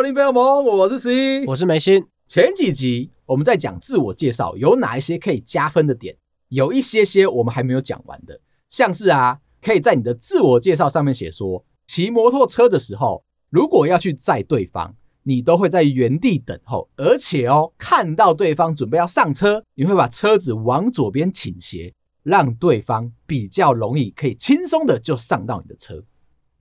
收听《朋友们》，我是十一，我是梅心。前几集我们在讲自我介绍，有哪一些可以加分的点？有一些些我们还没有讲完的，像是啊，可以在你的自我介绍上面写说，骑摩托车的时候，如果要去载对方，你都会在原地等候，而且哦，看到对方准备要上车，你会把车子往左边倾斜，让对方比较容易可以轻松的就上到你的车。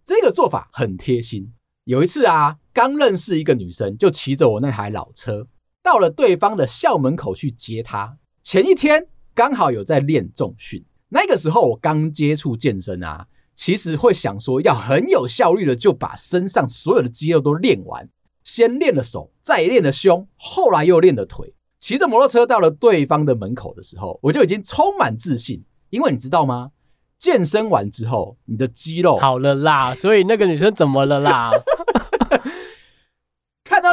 这个做法很贴心。有一次啊，刚认识一个女生，就骑着我那台老车，到了对方的校门口去接她。前一天刚好有在练重训，那个时候我刚接触健身啊，其实会想说要很有效率的就把身上所有的肌肉都练完，先练了手，再练了胸，后来又练了腿。骑着摩托车到了对方的门口的时候，我就已经充满自信，因为你知道吗？健身完之后，你的肌肉好了啦，所以那个女生怎么了啦？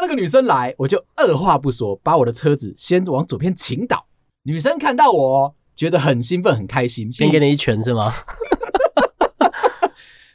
看到那个女生来，我就二话不说，把我的车子先往左边倾倒。女生看到我，觉得很兴奋、很开心，先给你一拳是吗？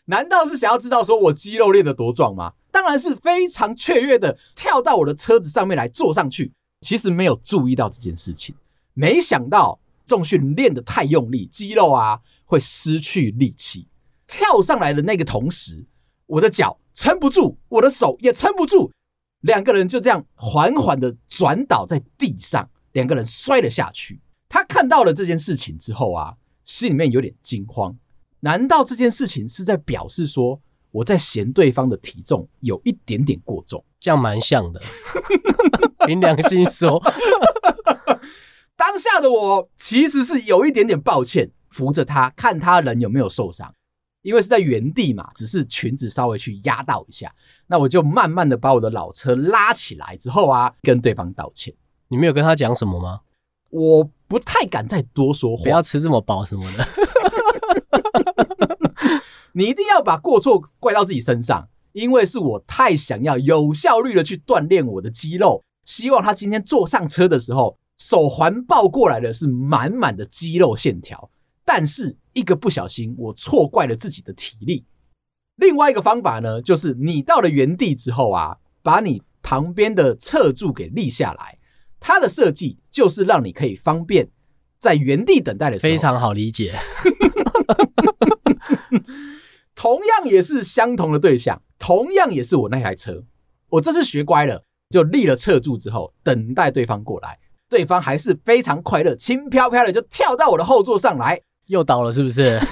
难道是想要知道说我肌肉练得多壮吗？当然是非常雀跃的跳到我的车子上面来坐上去。其实没有注意到这件事情，没想到重训练得太用力，肌肉啊。会失去力气，跳上来的那个同时，我的脚撑不住，我的手也撑不住，两个人就这样缓缓的转倒在地上，两个人摔了下去。他看到了这件事情之后啊，心里面有点惊慌。难道这件事情是在表示说我在嫌对方的体重有一点点过重？这样蛮像的，凭良心说，当下的我其实是有一点点抱歉。扶着他，看他人有没有受伤，因为是在原地嘛，只是裙子稍微去压到一下，那我就慢慢的把我的老车拉起来之后啊，跟对方道歉。你没有跟他讲什么吗？我不太敢再多说话，不要吃这么饱什么的。你一定要把过错怪到自己身上，因为是我太想要有效率的去锻炼我的肌肉，希望他今天坐上车的时候，手环抱过来的是满满的肌肉线条。但是一个不小心，我错怪了自己的体力。另外一个方法呢，就是你到了原地之后啊，把你旁边的侧柱给立下来。它的设计就是让你可以方便在原地等待的时候。非常好理解。同样也是相同的对象，同样也是我那台车。我这次学乖了，就立了侧柱之后，等待对方过来。对方还是非常快乐，轻飘飘的就跳到我的后座上来。又倒了是不是？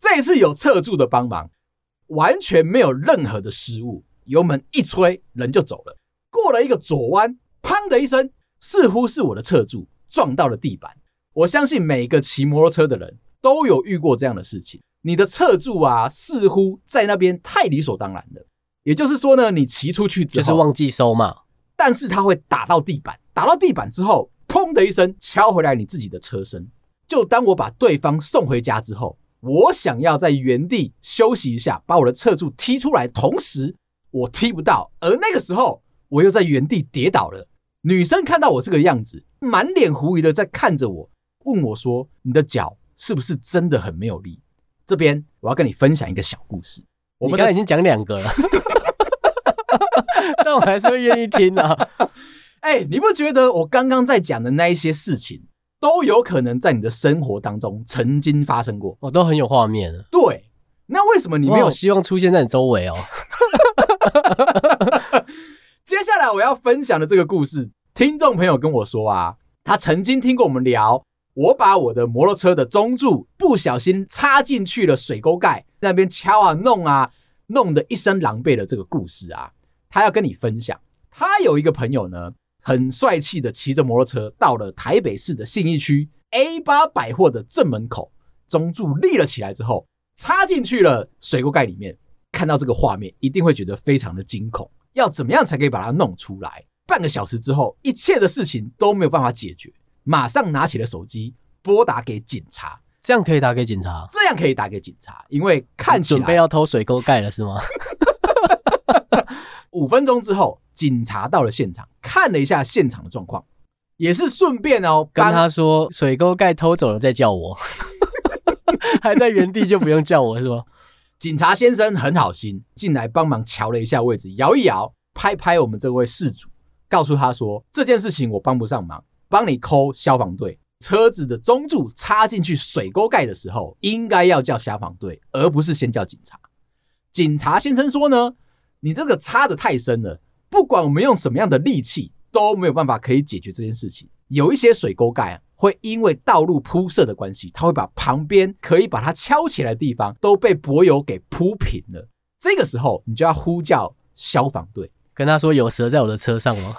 这一次有侧柱的帮忙，完全没有任何的失误，油门一吹，人就走了。过了一个左弯，砰的一声，似乎是我的侧柱撞到了地板。我相信每个骑摩托车的人都有遇过这样的事情。你的侧柱啊，似乎在那边太理所当然了。也就是说呢，你骑出去之后就是忘记收嘛，但是它会打到地板，打到地板之后。砰的一声敲回来你自己的车身，就当我把对方送回家之后，我想要在原地休息一下，把我的侧柱踢出来，同时我踢不到，而那个时候我又在原地跌倒了。女生看到我这个样子，满脸狐疑的在看着我，问我说：“你的脚是不是真的很没有力？”这边我要跟你分享一个小故事。我们刚才已经讲两个了，但我还是会愿意听啊。哎、欸，你不觉得我刚刚在讲的那一些事情，都有可能在你的生活当中曾经发生过？我都很有画面。对，那为什么你没有希望出现在你周围哦？接下来我要分享的这个故事，听众朋友跟我说啊，他曾经听过我们聊，我把我的摩托车的中柱不小心插进去了水沟盖，那边敲啊弄啊，弄得一身狼狈的这个故事啊，他要跟你分享。他有一个朋友呢。很帅气的骑着摩托车到了台北市的信义区 A 八百货的正门口，中柱立了起来之后，插进去了水沟盖里面。看到这个画面，一定会觉得非常的惊恐。要怎么样才可以把它弄出来？半个小时之后，一切的事情都没有办法解决。马上拿起了手机，拨打给警察。这样可以打给警察？这样可以打给警察，因为看起来准备要偷水沟盖了，是吗？五分钟之后，警察到了现场，看了一下现场的状况，也是顺便哦，跟他说水沟盖偷走了再叫我，还在原地就不用叫我是吗？警察先生很好心，进来帮忙瞧了一下位置，摇一摇，拍拍我们这位事主，告诉他说：“这件事情我帮不上忙，帮你 call 消防队。车子的中柱插进去水沟盖的时候，应该要叫消防队，而不是先叫警察。”警察先生说呢：“你这个插的太深了，不管我们用什么样的力气，都没有办法可以解决这件事情。有一些水沟盖啊。”会因为道路铺设的关系，它会把旁边可以把它敲起来的地方都被柏油给铺平了。这个时候，你就要呼叫消防队，跟他说有蛇在我的车上哦。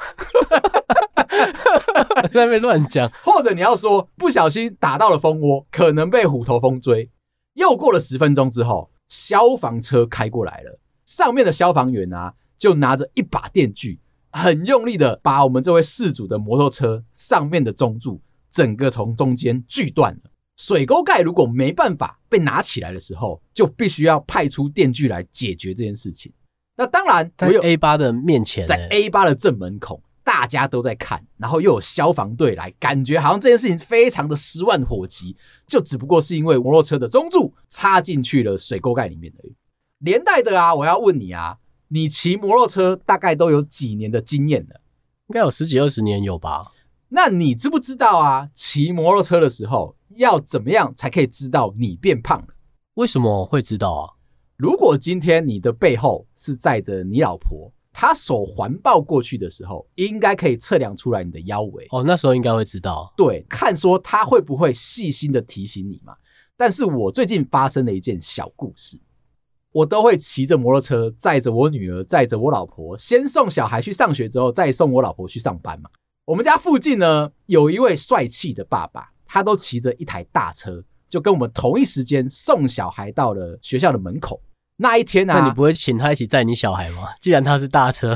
在那边乱讲，或者你要说不小心打到了蜂窝，可能被虎头蜂追。又过了十分钟之后，消防车开过来了，上面的消防员啊，就拿着一把电锯，很用力的把我们这位事主的摩托车上面的中柱。整个从中间锯断了，水沟盖如果没办法被拿起来的时候，就必须要派出电锯来解决这件事情。那当然，在 A 八的面前，在 A 八的正门口，大家都在看，然后又有消防队来，感觉好像这件事情非常的十万火急，就只不过是因为摩托车的中柱插进去了水沟盖里面而已。连带的啊，我要问你啊，你骑摩托车大概都有几年的经验了？应该有十几二十年有吧？那你知不知道啊？骑摩托车的时候要怎么样才可以知道你变胖了？为什么会知道啊？如果今天你的背后是载着你老婆，她手环抱过去的时候，应该可以测量出来你的腰围。哦，那时候应该会知道。对，看说她会不会细心的提醒你嘛？但是我最近发生了一件小故事，我都会骑着摩托车载着我女儿，载着我老婆，先送小孩去上学，之后再送我老婆去上班嘛。我们家附近呢，有一位帅气的爸爸，他都骑着一台大车，就跟我们同一时间送小孩到了学校的门口。那一天呢、啊，那你不会请他一起载你小孩吗？既然他是大车，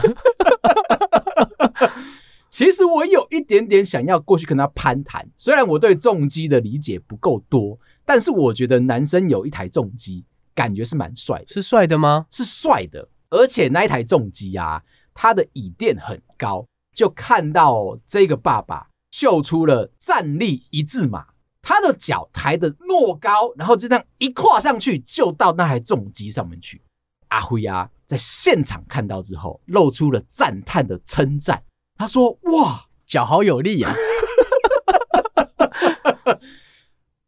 其实我有一点点想要过去跟他攀谈。虽然我对重机的理解不够多，但是我觉得男生有一台重机，感觉是蛮帅的。是帅的吗？是帅的，而且那一台重机啊，它的椅垫很高。就看到这个爸爸秀出了站立一字马，他的脚抬得诺高，然后就这样一跨上去，就到那台重机上面去。阿辉啊，在现场看到之后，露出了赞叹的称赞。他说：“哇，脚好有力啊！”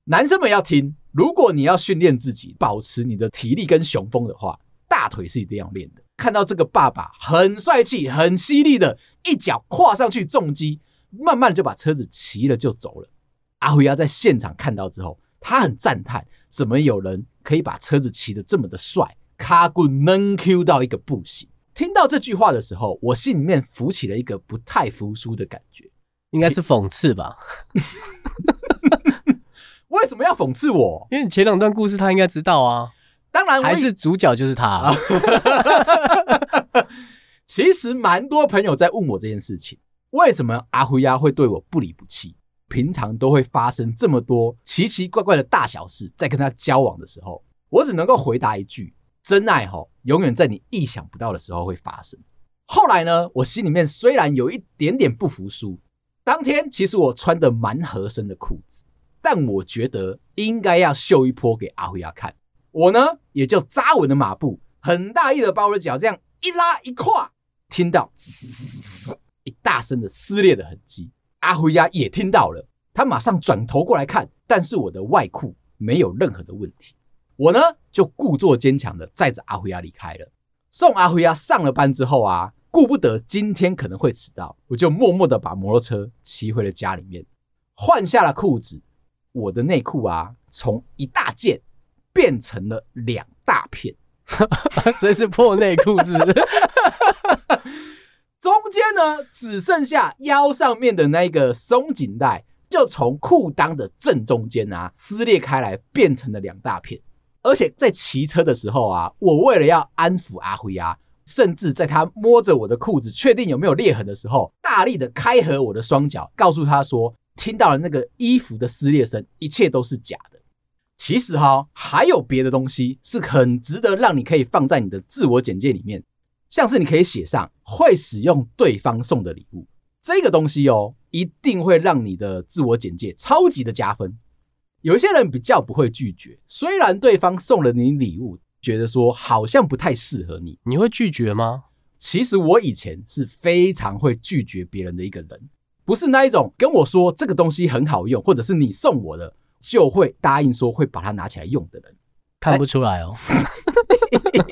男生们要听，如果你要训练自己，保持你的体力跟雄风的话，大腿是一定要练的。看到这个爸爸很帅气、很犀利的一脚跨上去重击，慢慢就把车子骑了就走了。阿辉亚在现场看到之后，他很赞叹：怎么有人可以把车子骑得这么的帅？卡古能 Q 到一个不行。听到这句话的时候，我心里面浮起了一个不太服输的感觉，应该是讽刺吧？为什么要讽刺我？因为你前两段故事他应该知道啊。当然，还是主角就是他啊。其实蛮多朋友在问我这件事情，为什么阿辉呀会对我不离不弃？平常都会发生这么多奇奇怪怪的大小事，在跟他交往的时候，我只能够回答一句：真爱哈，永远在你意想不到的时候会发生。后来呢，我心里面虽然有一点点不服输，当天其实我穿的蛮合身的裤子，但我觉得应该要秀一波给阿辉亚看。我呢，也就扎稳了马步，很大意的把我的脚这样一拉一跨，听到嘶一大声的撕裂的痕迹。阿辉亚也听到了，他马上转头过来看，但是我的外裤没有任何的问题。我呢，就故作坚强的载着阿辉亚离开了。送阿辉亚上了班之后啊，顾不得今天可能会迟到，我就默默的把摩托车骑回了家里面，换下了裤子。我的内裤啊，从一大件。变成了两大片，所以是破内裤，是不是？中间呢，只剩下腰上面的那个松紧带，就从裤裆的正中间啊撕裂开来，变成了两大片。而且在骑车的时候啊，我为了要安抚阿辉啊，甚至在他摸着我的裤子，确定有没有裂痕的时候，大力的开合我的双脚，告诉他说，听到了那个衣服的撕裂声，一切都是假的。其实哈，还有别的东西是很值得让你可以放在你的自我简介里面，像是你可以写上会使用对方送的礼物，这个东西哦，一定会让你的自我简介超级的加分。有一些人比较不会拒绝，虽然对方送了你礼物，觉得说好像不太适合你，你会拒绝吗？其实我以前是非常会拒绝别人的一个人，不是那一种跟我说这个东西很好用，或者是你送我的就会答应说会把它拿起来用的人。看不出来哦。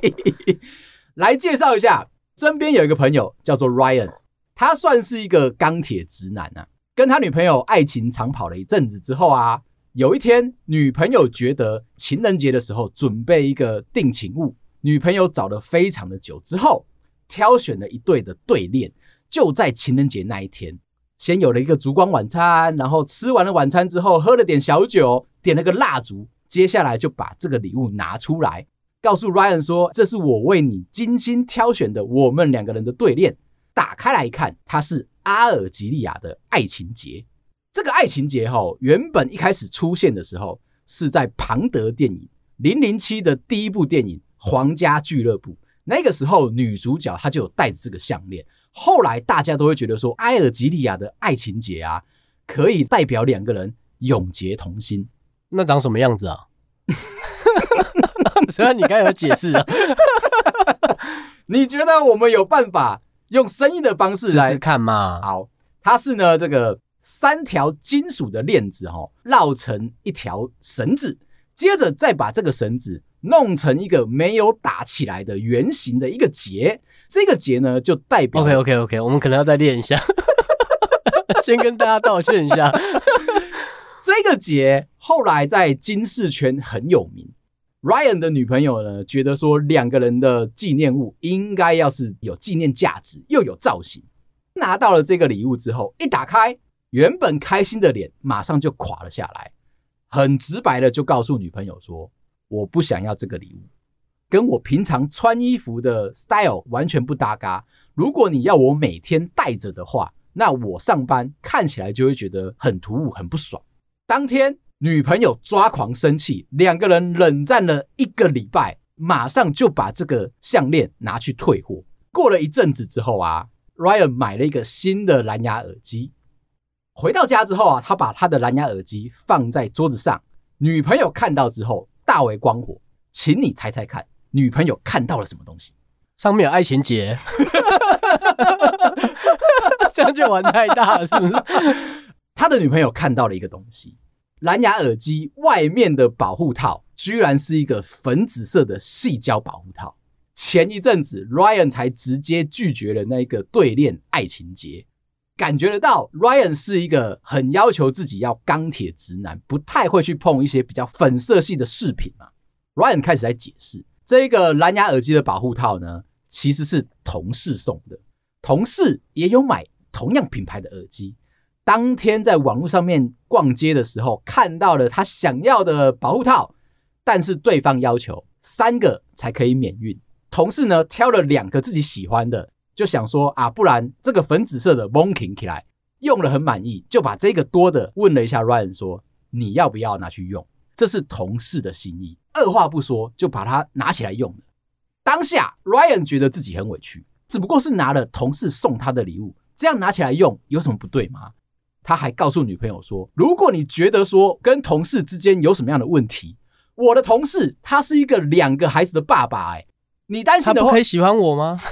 来介绍一下，身边有一个朋友叫做 Ryan，他算是一个钢铁直男啊。跟他女朋友爱情长跑了一阵子之后啊，有一天女朋友觉得情人节的时候准备一个定情物，女朋友找了非常的久之后，挑选了一对的对链，就在情人节那一天，先有了一个烛光晚餐，然后吃完了晚餐之后，喝了点小酒，点了个蜡烛。接下来就把这个礼物拿出来，告诉 Ryan 说：“这是我为你精心挑选的，我们两个人的对链。”打开来看，它是阿尔及利亚的爱情节。这个爱情节哈，原本一开始出现的时候是在庞德电影《零零七》的第一部电影《皇家俱乐部》，那个时候女主角她就有戴着这个项链。后来大家都会觉得说，埃尔及利亚的爱情结啊，可以代表两个人永结同心。那长什么样子啊？虽然你刚才有解释啊，你觉得我们有办法用声音的方式来试试看吗？好，它是呢这个三条金属的链子哈，绕成一条绳子，接着再把这个绳子弄成一个没有打起来的圆形的一个结，这个节呢就代表 OK OK OK，我们可能要再练一下，先跟大家道歉一下。这个节后来在金饰圈很有名。Ryan 的女朋友呢，觉得说两个人的纪念物应该要是有纪念价值又有造型。拿到了这个礼物之后，一打开，原本开心的脸马上就垮了下来，很直白的就告诉女朋友说：“我不想要这个礼物，跟我平常穿衣服的 style 完全不搭嘎。如果你要我每天戴着的话，那我上班看起来就会觉得很突兀，很不爽。”当天，女朋友抓狂生气，两个人冷战了一个礼拜，马上就把这个项链拿去退货。过了一阵子之后啊，Ryan 买了一个新的蓝牙耳机。回到家之后啊，他把他的蓝牙耳机放在桌子上，女朋友看到之后大为光火。请你猜猜看，女朋友看到了什么东西？上面有爱情结，这样就玩太大了，是不是？他的女朋友看到了一个东西，蓝牙耳机外面的保护套居然是一个粉紫色的细胶保护套。前一阵子，Ryan 才直接拒绝了那个对恋爱情结，感觉得到 Ryan 是一个很要求自己要钢铁直男，不太会去碰一些比较粉色系的饰品嘛。Ryan 开始在解释，这个蓝牙耳机的保护套呢，其实是同事送的，同事也有买同样品牌的耳机。当天在网络上面逛街的时候，看到了他想要的保护套，但是对方要求三个才可以免运。同事呢挑了两个自己喜欢的，就想说啊，不然这个粉紫色的 Monking 起来用了很满意，就把这个多的问了一下 Ryan 说，你要不要拿去用？这是同事的心意，二话不说就把它拿起来用了。当下 Ryan 觉得自己很委屈，只不过是拿了同事送他的礼物，这样拿起来用有什么不对吗？他还告诉女朋友说：“如果你觉得说跟同事之间有什么样的问题，我的同事他是一个两个孩子的爸爸，哎，你担心的话，可以喜欢我吗？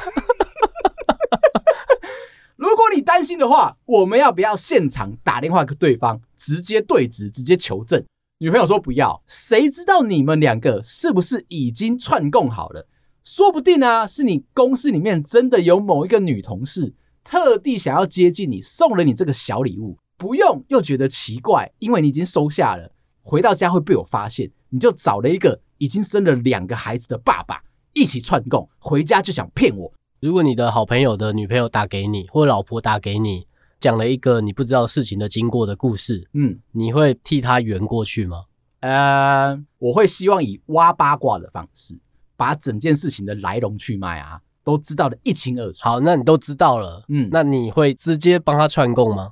如果你担心的话，我们要不要现场打电话给对方，直接对质，直接求证？”女朋友说：“不要，谁知道你们两个是不是已经串供好了？说不定啊，是你公司里面真的有某一个女同事特地想要接近你，送了你这个小礼物。”不用又觉得奇怪，因为你已经收下了，回到家会被我发现，你就找了一个已经生了两个孩子的爸爸一起串供，回家就想骗我。如果你的好朋友的女朋友打给你，或老婆打给你，讲了一个你不知道事情的经过的故事，嗯，你会替他圆过去吗？呃，我会希望以挖八卦的方式，把整件事情的来龙去脉啊，都知道的一清二楚。好，那你都知道了，嗯，那你会直接帮他串供吗？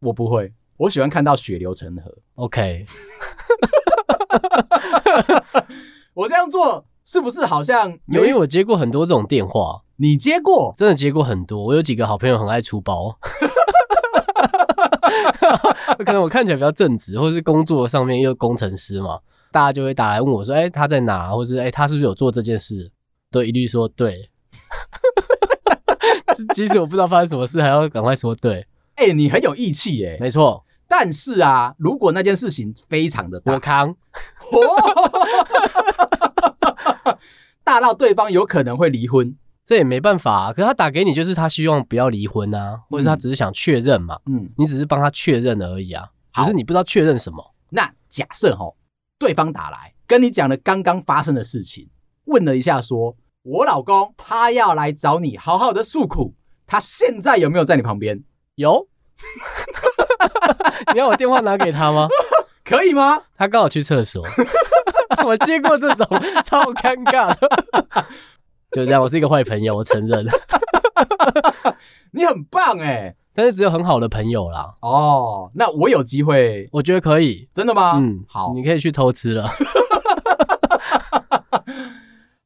我不会，我喜欢看到血流成河。OK，我这样做是不是好像有？因为我接过很多这种电话，你接过？真的接过很多。我有几个好朋友很爱出包，可能我看起来比较正直，或是工作上面又工程师嘛，大家就会打来问我说：“哎、欸，他在哪？或是哎、欸，他是不是有做这件事？”都一律说对。即使我不知道发生什么事，还要赶快说对。哎、欸，你很有义气耶。没错。但是啊，如果那件事情非常的大，我扛，哦、大到对方有可能会离婚，这也没办法、啊。可是他打给你，就是他希望不要离婚啊，或者是他只是想确认嘛。嗯，你只是帮他确认而已啊。只是你不知道确认什么。那假设哈，对方打来跟你讲了刚刚发生的事情，问了一下说，说我老公他要来找你，好好的诉苦，他现在有没有在你旁边？有。你要我电话拿给他吗？可以吗？他刚好去厕所。我接过这种超尴尬的，就这样。我是一个坏朋友，我承认。你很棒哎，但是只有很好的朋友啦。哦，那我有机会，我觉得可以。真的吗？嗯，好，你可以去偷吃了。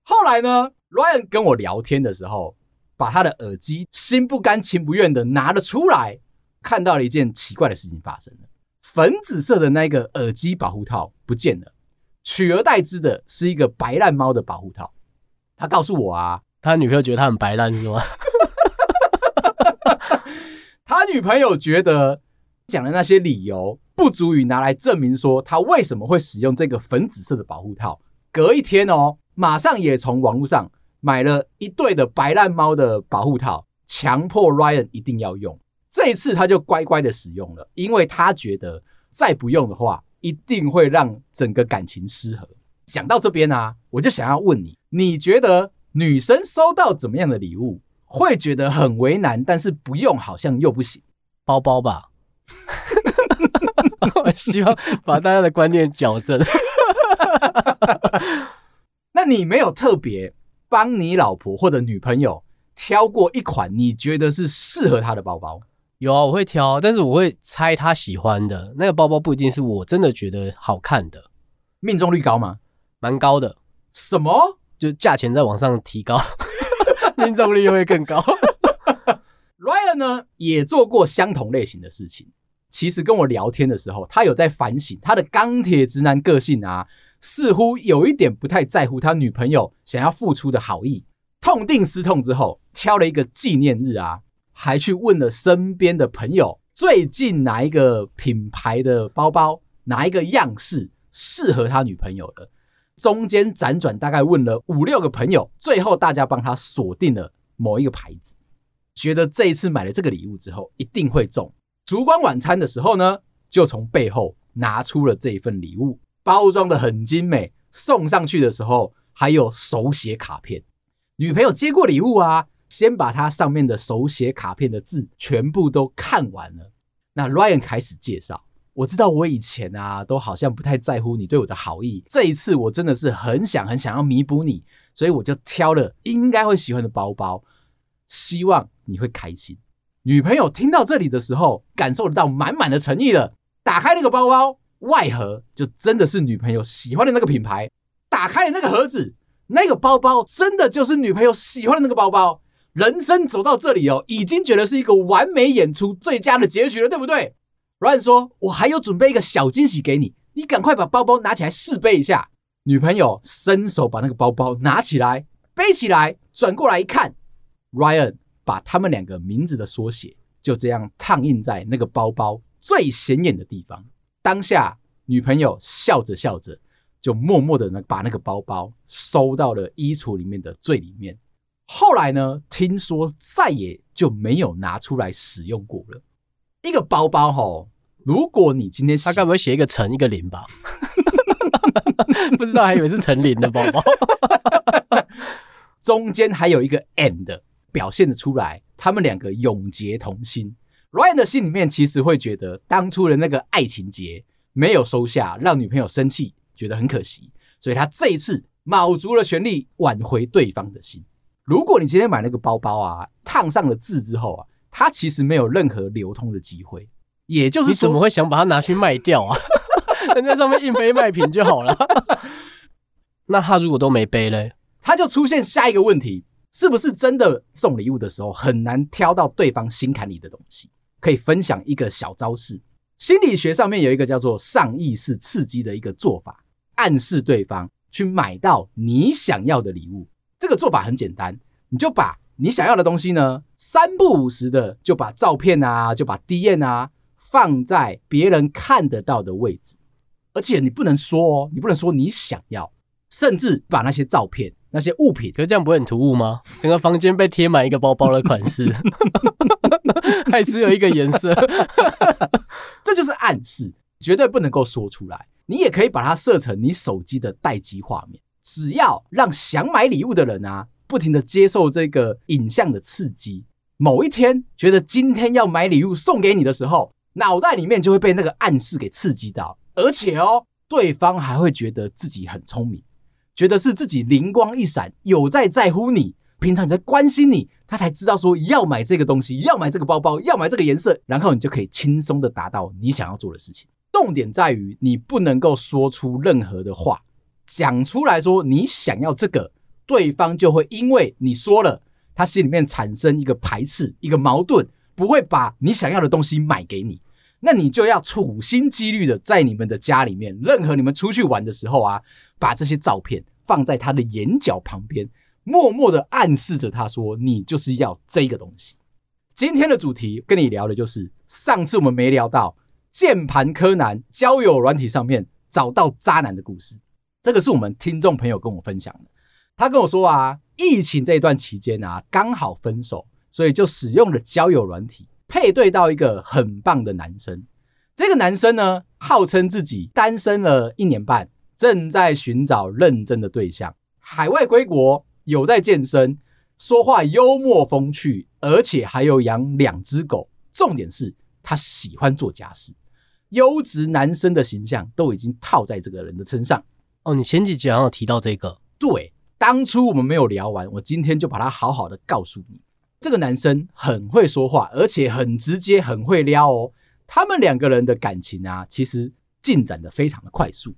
后来呢，Ryan 跟我聊天的时候，把他的耳机心不甘情不愿的拿了出来。看到了一件奇怪的事情发生了，粉紫色的那个耳机保护套不见了，取而代之的是一个白烂猫的保护套。他告诉我啊，他女朋友觉得他很白烂是吗？他女朋友觉得讲的那些理由不足以拿来证明说他为什么会使用这个粉紫色的保护套。隔一天哦，马上也从网络上买了一对的白烂猫的保护套，强迫 Ryan 一定要用。这一次他就乖乖的使用了，因为他觉得再不用的话，一定会让整个感情失和。讲到这边啊，我就想要问你，你觉得女生收到怎么样的礼物会觉得很为难，但是不用好像又不行？包包吧。我 希望把大家的观念矫正。那你没有特别帮你老婆或者女朋友挑过一款你觉得是适合她的包包？有啊，我会挑，但是我会猜她喜欢的那个包包，不一定是我真的觉得好看的。命中率高吗？蛮高的。什么？就价钱再往上提高，命中率会更高。Ryan 呢，也做过相同类型的事情。其实跟我聊天的时候，他有在反省他的钢铁直男个性啊，似乎有一点不太在乎他女朋友想要付出的好意。痛定思痛之后，挑了一个纪念日啊。还去问了身边的朋友，最近哪一个品牌的包包，哪一个样式适合他女朋友的？中间辗转大概问了五六个朋友，最后大家帮他锁定了某一个牌子，觉得这一次买了这个礼物之后一定会中。烛光晚餐的时候呢，就从背后拿出了这一份礼物，包装的很精美，送上去的时候还有手写卡片。女朋友接过礼物啊。先把它上面的手写卡片的字全部都看完了。那 Ryan 开始介绍，我知道我以前啊都好像不太在乎你对我的好意，这一次我真的是很想很想要弥补你，所以我就挑了应该会喜欢的包包，希望你会开心。女朋友听到这里的时候，感受得到满满的诚意了。打开那个包包，外盒就真的是女朋友喜欢的那个品牌。打开那个盒子，那个包包真的就是女朋友喜欢的那个包包。人生走到这里哦，已经觉得是一个完美演出、最佳的结局了，对不对？Ryan 说：“我还有准备一个小惊喜给你，你赶快把包包拿起来试背一下。”女朋友伸手把那个包包拿起来，背起来，转过来一看，Ryan 把他们两个名字的缩写就这样烫印在那个包包最显眼的地方。当下，女朋友笑着笑着，就默默的把那个包包收到了衣橱里面的最里面。后来呢？听说再也就没有拿出来使用过了。一个包包吼，如果你今天他该不会写一个陈一个林吧？不知道，还以为是陈林的包包。中间还有一个 and，表现的出来，他们两个永结同心。Ryan 的心里面其实会觉得，当初的那个爱情结没有收下，让女朋友生气，觉得很可惜，所以他这一次卯足了全力挽回对方的心。如果你今天买那个包包啊，烫上了字之后啊，它其实没有任何流通的机会。也就是说，你怎么会想把它拿去卖掉啊？人 在上面印杯卖品就好了。那他如果都没背嘞，他就出现下一个问题：是不是真的送礼物的时候很难挑到对方心坎里的东西？可以分享一个小招式。心理学上面有一个叫做上意识刺激的一个做法。暗示对方去买到你想要的礼物。这个做法很简单，你就把你想要的东西呢，三不五时的就把照片啊，就把 DM 啊放在别人看得到的位置，而且你不能说哦，你不能说你想要，甚至把那些照片、那些物品，可是这样不会很突兀吗？整个房间被贴满一个包包的款式，还只有一个颜色，这就是暗示，绝对不能够说出来。你也可以把它设成你手机的待机画面。只要让想买礼物的人啊，不停的接受这个影像的刺激，某一天觉得今天要买礼物送给你的时候，脑袋里面就会被那个暗示给刺激到，而且哦，对方还会觉得自己很聪明，觉得是自己灵光一闪，有在在乎你，平常你在关心你，他才知道说要买这个东西，要买这个包包，要买这个颜色，然后你就可以轻松的达到你想要做的事情。重点在于你不能够说出任何的话。讲出来说你想要这个，对方就会因为你说了，他心里面产生一个排斥、一个矛盾，不会把你想要的东西买给你。那你就要处心积虑的在你们的家里面，任何你们出去玩的时候啊，把这些照片放在他的眼角旁边，默默的暗示着他说你就是要这个东西。今天的主题跟你聊的就是上次我们没聊到键盘柯南交友软体上面找到渣男的故事。这个是我们听众朋友跟我分享的，他跟我说啊，疫情这一段期间啊，刚好分手，所以就使用了交友软体，配对到一个很棒的男生。这个男生呢，号称自己单身了一年半，正在寻找认真的对象，海外归国，有在健身，说话幽默风趣，而且还有养两只狗。重点是他喜欢做家事，优质男生的形象都已经套在这个人的身上。哦，你前几集好像有提到这个。对，当初我们没有聊完，我今天就把它好好的告诉你。这个男生很会说话，而且很直接，很会撩哦。他们两个人的感情啊，其实进展的非常的快速。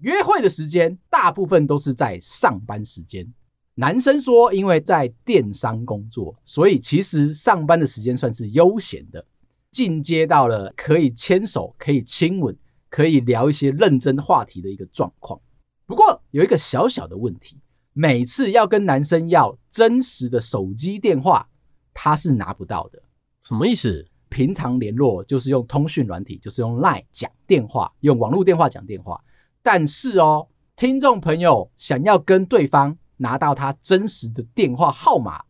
约会的时间大部分都是在上班时间。男生说，因为在电商工作，所以其实上班的时间算是悠闲的。进阶到了可以牵手、可以亲吻、可以聊一些认真话题的一个状况。不过有一个小小的问题，每次要跟男生要真实的手机电话，他是拿不到的。什么意思？平常联络就是用通讯软体，就是用 LINE 讲电话，用网络电话讲电话。但是哦，听众朋友想要跟对方拿到他真实的电话号码，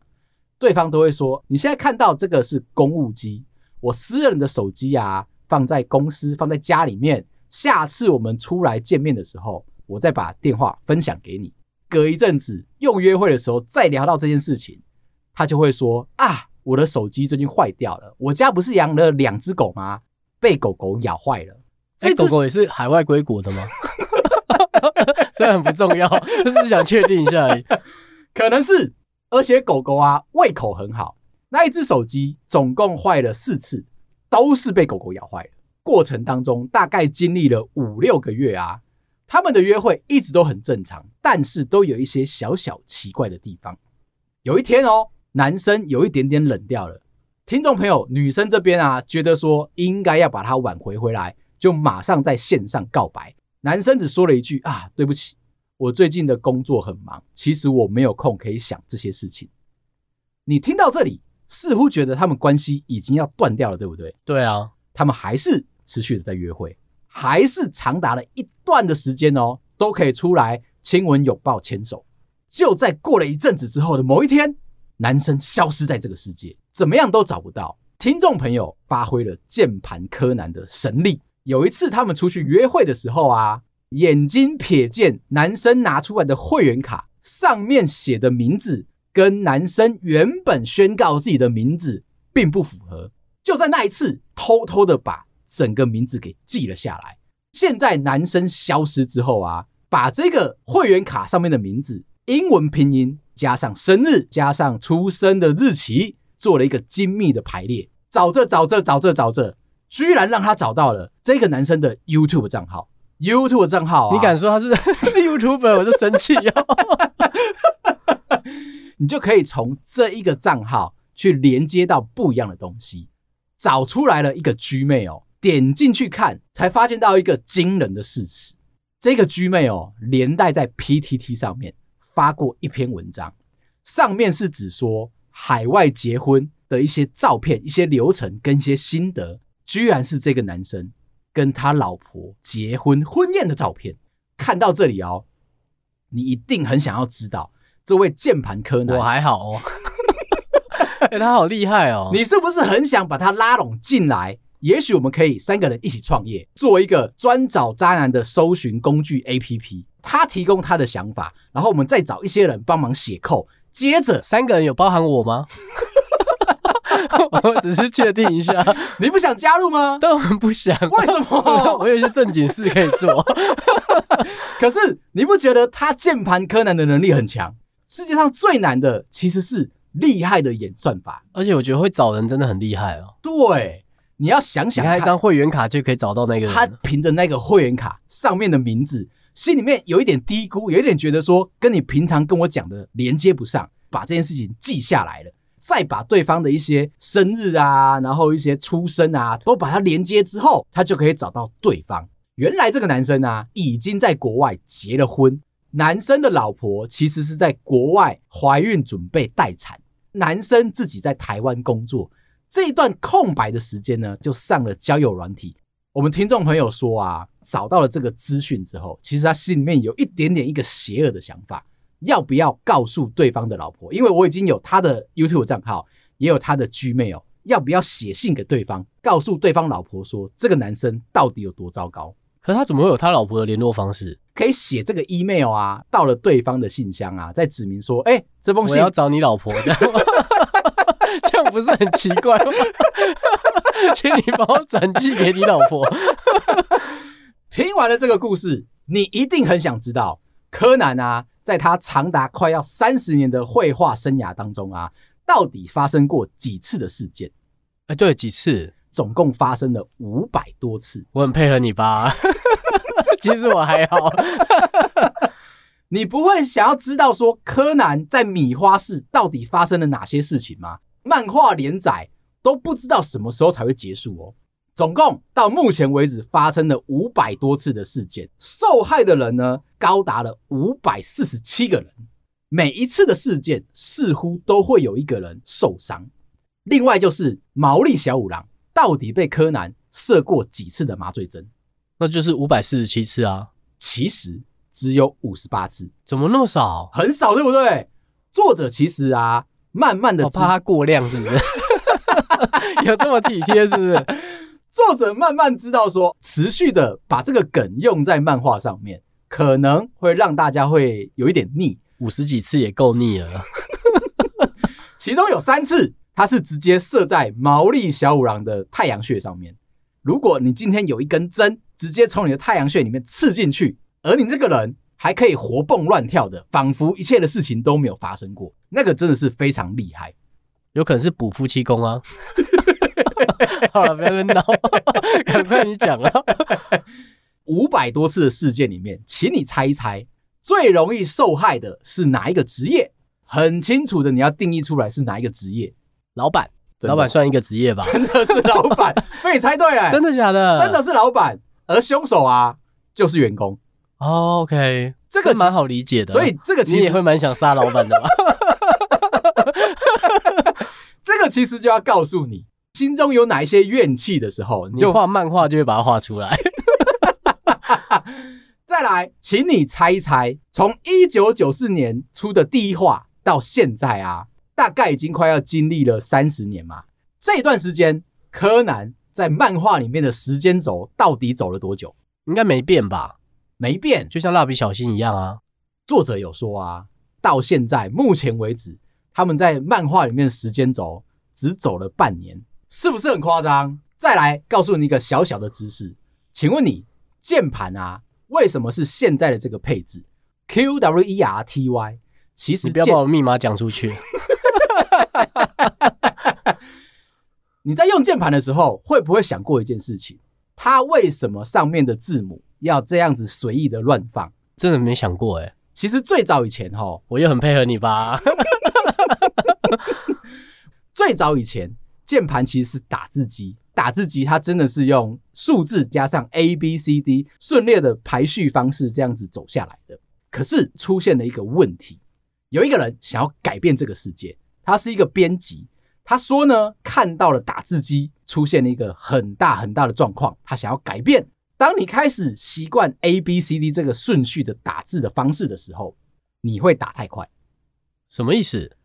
对方都会说：“你现在看到这个是公务机，我私人的手机啊，放在公司，放在家里面。下次我们出来见面的时候。”我再把电话分享给你，隔一阵子又约会的时候再聊到这件事情，他就会说啊，我的手机最近坏掉了，我家不是养了两只狗吗？被狗狗咬坏了。这狗狗也是海外归国的吗？虽然很不重要，就是想确定一下而已。可能是，而且狗狗啊胃口很好，那一只手机总共坏了四次，都是被狗狗咬坏的。过程当中大概经历了五六个月啊。他们的约会一直都很正常，但是都有一些小小奇怪的地方。有一天哦，男生有一点点冷掉了。听众朋友，女生这边啊，觉得说应该要把他挽回回来，就马上在线上告白。男生只说了一句啊，对不起，我最近的工作很忙，其实我没有空可以想这些事情。你听到这里，似乎觉得他们关系已经要断掉了，对不对？对啊，他们还是持续的在约会。还是长达了一段的时间哦，都可以出来亲吻、拥抱、牵手。就在过了一阵子之后的某一天，男生消失在这个世界，怎么样都找不到。听众朋友发挥了键盘柯南的神力。有一次他们出去约会的时候啊，眼睛瞥见男生拿出来的会员卡上面写的名字跟男生原本宣告自己的名字并不符合，就在那一次偷偷的把。整个名字给记了下来。现在男生消失之后啊，把这个会员卡上面的名字英文拼音加上生日加上出生的日期，做了一个精密的排列。找着找着找着找着，居然让他找到了这个男生的 YouTube 账号。YouTube 账号啊，你敢说他是 YouTuber，我就生气哦。你就可以从这一个账号去连接到不一样的东西，找出来了一个 Gmail 哦。点进去看，才发现到一个惊人的事实：这个 Gmail 哦，连带在 PTT 上面发过一篇文章，上面是指说海外结婚的一些照片、一些流程跟一些心得，居然是这个男生跟他老婆结婚婚宴的照片。看到这里哦，你一定很想要知道这位键盘柯南。我还好哦，哎，他好厉害哦！你是不是很想把他拉拢进来？也许我们可以三个人一起创业，做一个专找渣男的搜寻工具 APP。他提供他的想法，然后我们再找一些人帮忙写扣。接着，三个人有包含我吗？我只是确定一下，你不想加入吗？当然不想。为什么？我有一些正经事可以做。可是你不觉得他键盘柯南的能力很强？世界上最难的其实是厉害的演算法，而且我觉得会找人真的很厉害哦。对。你要想想看，开一张会员卡就可以找到那个人。他凭着那个会员卡上面的名字，心里面有一点嘀咕，有一点觉得说跟你平常跟我讲的连接不上，把这件事情记下来了，再把对方的一些生日啊，然后一些出生啊，都把它连接之后，他就可以找到对方。原来这个男生啊，已经在国外结了婚，男生的老婆其实是在国外怀孕准备待产，男生自己在台湾工作。这一段空白的时间呢，就上了交友软体。我们听众朋友说啊，找到了这个资讯之后，其实他心里面有一点点一个邪恶的想法，要不要告诉对方的老婆？因为我已经有他的 YouTube 账号，也有他的 Gmail，要不要写信给对方，告诉对方老婆说这个男生到底有多糟糕？可是他怎么会有他老婆的联络方式？可以写这个 email 啊，到了对方的信箱啊，再指明说，哎，这封信我要找你老婆的。这样不是很奇怪吗？请你帮我转寄给你老婆。听完了这个故事，你一定很想知道柯南啊，在他长达快要三十年的绘画生涯当中啊，到底发生过几次的事件？哎，对，几次？总共发生了五百多次。我很配合你吧？其实我还好。你不会想要知道说柯南在米花市到底发生了哪些事情吗？漫画连载都不知道什么时候才会结束哦。总共到目前为止发生了五百多次的事件，受害的人呢高达了五百四十七个人。每一次的事件似乎都会有一个人受伤。另外就是毛利小五郎到底被柯南射过几次的麻醉针？那就是五百四十七次啊。其实只有五十八次，怎么那么少？很少，对不对？作者其实啊。慢慢的，我怕它过量，是不是？有这么体贴，是不是？作者慢慢知道说，持续的把这个梗用在漫画上面，可能会让大家会有一点腻。五十几次也够腻了。其中有三次，它是直接射在毛利小五郎的太阳穴上面。如果你今天有一根针，直接从你的太阳穴里面刺进去，而你这个人。还可以活蹦乱跳的，仿佛一切的事情都没有发生过。那个真的是非常厉害，有可能是补夫妻宫啊。好了，不要闹，赶快你讲啊。五百多次的事件里面，请你猜一猜，最容易受害的是哪一个职业？很清楚的，你要定义出来是哪一个职业。老板，老板算一个职业吧？真的是老板，被你猜对了。真的假的？真的是老板，而凶手啊，就是员工。Oh, OK，这个蛮好理解的，所以这个其实你也会蛮想杀老板的吧？这个其实就要告诉你，心中有哪一些怨气的时候，你就画漫画就会把它画出来。再来，请你猜一猜，从一九九四年出的第一话到现在啊，大概已经快要经历了三十年嘛。这一段时间，柯南在漫画里面的时间轴到底走了多久？应该没变吧？没变，就像蜡笔小新一样啊。作者有说啊，到现在目前为止，他们在漫画里面的时间轴只走了半年，是不是很夸张？再来告诉你一个小小的知识，请问你键盘啊，为什么是现在的这个配置？Q W E R T Y。其实你不要把我密码讲出去。你在用键盘的时候，会不会想过一件事情？它为什么上面的字母？要这样子随意的乱放，真的没想过哎。其实最早以前哈，我也很配合你吧。最早以前键盘其实是打字机，打字机它真的是用数字加上 A B C D 顺列的排序方式这样子走下来的。可是出现了一个问题，有一个人想要改变这个世界，他是一个编辑，他说呢，看到了打字机出现了一个很大很大的状况，他想要改变。当你开始习惯 A B C D 这个顺序的打字的方式的时候，你会打太快。什么意思？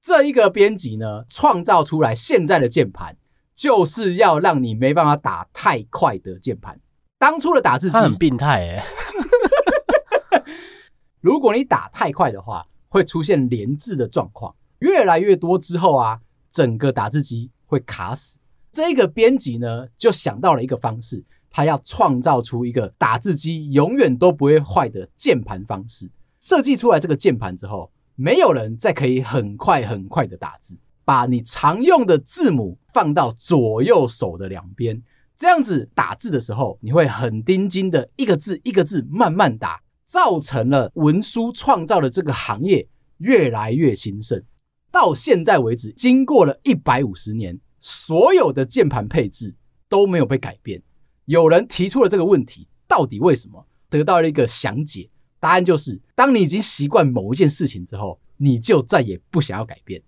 这一个编辑呢，创造出来现在的键盘，就是要让你没办法打太快的键盘。当初的打字机很病态诶。如果你打太快的话，会出现连字的状况。越来越多之后啊，整个打字机会卡死。这个编辑呢，就想到了一个方式。他要创造出一个打字机永远都不会坏的键盘方式。设计出来这个键盘之后，没有人再可以很快很快的打字。把你常用的字母放到左右手的两边，这样子打字的时候，你会很盯紧的一个字一个字慢慢打，造成了文书创造的这个行业越来越兴盛。到现在为止，经过了一百五十年，所有的键盘配置都没有被改变。有人提出了这个问题，到底为什么？得到了一个详解，答案就是：当你已经习惯某一件事情之后，你就再也不想要改变。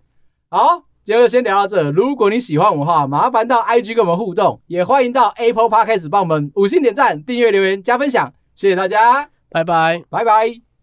好，今天就先聊到这。如果你喜欢我们的话，麻烦到 IG 跟我们互动，也欢迎到 Apple Park 开始帮我们五星点赞、订阅、留言、加分享，谢谢大家，拜拜，拜拜。